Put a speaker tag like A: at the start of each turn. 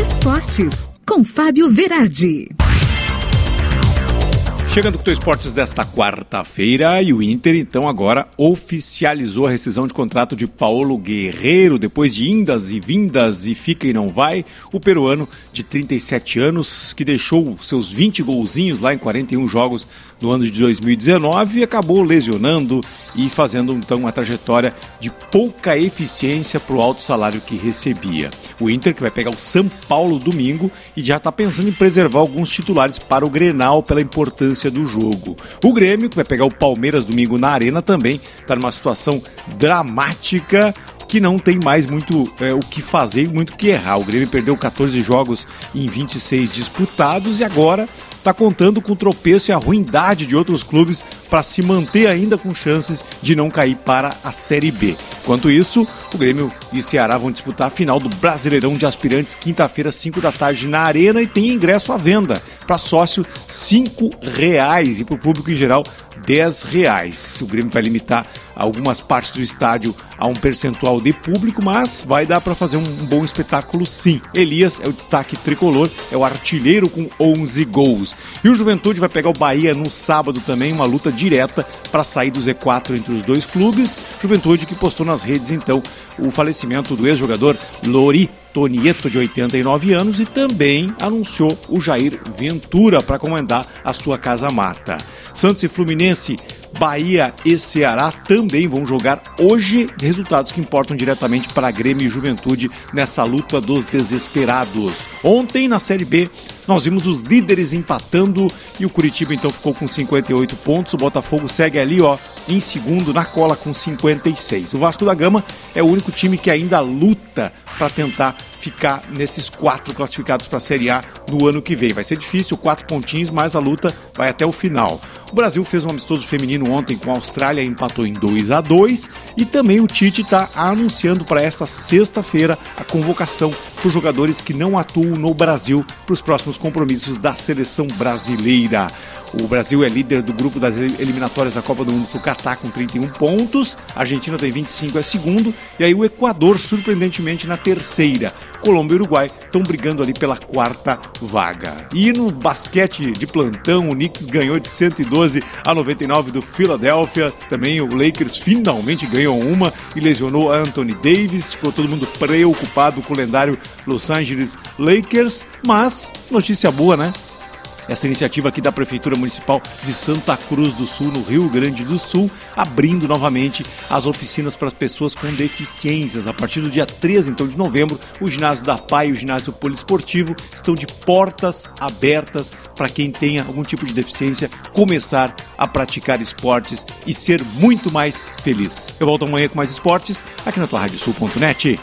A: Esportes, com Fábio Verardi.
B: Chegando com o Esportes desta quarta-feira e o Inter então agora oficializou a rescisão de contrato de Paulo Guerreiro depois de indas e vindas e fica e não vai. O peruano de 37 anos que deixou seus 20 golzinhos lá em 41 jogos no ano de 2019 e acabou lesionando e fazendo então uma trajetória de pouca eficiência para o alto salário que recebia. O Inter que vai pegar o São Paulo domingo e já está pensando em preservar alguns titulares para o Grenal pela importância do jogo. O Grêmio que vai pegar o Palmeiras domingo na Arena também está numa situação dramática que não tem mais muito é, o que fazer e muito o que errar. O Grêmio perdeu 14 jogos em 26 disputados e agora está contando com o tropeço e a ruindade de outros clubes para se manter ainda com chances de não cair para a Série B. Enquanto isso, o Grêmio e o Ceará vão disputar a final do Brasileirão de Aspirantes quinta-feira, 5 da tarde na Arena e tem ingresso à venda para sócio R$ reais e para o público em geral R$ reais. O Grêmio vai limitar algumas partes do estádio a um percentual de público, mas vai dar para fazer um, bom espetáculo sim. Elias é o destaque tricolor, é o artilheiro com 11 gols. E o Juventude vai pegar o Bahia no sábado também, uma luta direta para sair do Z4 entre os dois clubes. Juventude que postou nas redes então o falecimento do ex-jogador Lori Tonieto, de 89 anos, e também anunciou o Jair Ventura para comandar a sua casa mata. Santos e Fluminense Bahia e Ceará também vão jogar hoje, resultados que importam diretamente para Grêmio e Juventude nessa luta dos desesperados. Ontem, na Série B, nós vimos os líderes empatando e o Curitiba então ficou com 58 pontos. O Botafogo segue ali, ó, em segundo na cola com 56. O Vasco da Gama é o único time que ainda luta para tentar ficar nesses quatro classificados para a Série A no ano que vem. Vai ser difícil, quatro pontinhos, mas a luta vai até o final. O Brasil fez um amistoso feminino ontem com a Austrália, empatou em 2 a 2 e também o Tite está anunciando para esta sexta-feira a convocação para jogadores que não atuam no Brasil para os próximos compromissos da seleção brasileira. O Brasil é líder do grupo das eliminatórias da Copa do Mundo para Catar com 31 pontos. A Argentina tem 25, é segundo. E aí o Equador, surpreendentemente, na terceira. Colômbia e Uruguai estão brigando ali pela quarta vaga. E no basquete de plantão, o Knicks ganhou de 112 a 99 do Philadelphia. Também o Lakers finalmente ganhou uma e lesionou Anthony Davis. Ficou todo mundo preocupado com o lendário Los Angeles Lakers. Mas, notícia boa, né? Essa iniciativa aqui da Prefeitura Municipal de Santa Cruz do Sul, no Rio Grande do Sul, abrindo novamente as oficinas para as pessoas com deficiências. A partir do dia 13 então, de novembro, o ginásio da PAI e o ginásio poliesportivo estão de portas abertas para quem tenha algum tipo de deficiência começar a praticar esportes e ser muito mais feliz. Eu volto amanhã com mais esportes aqui na tua Sul.net.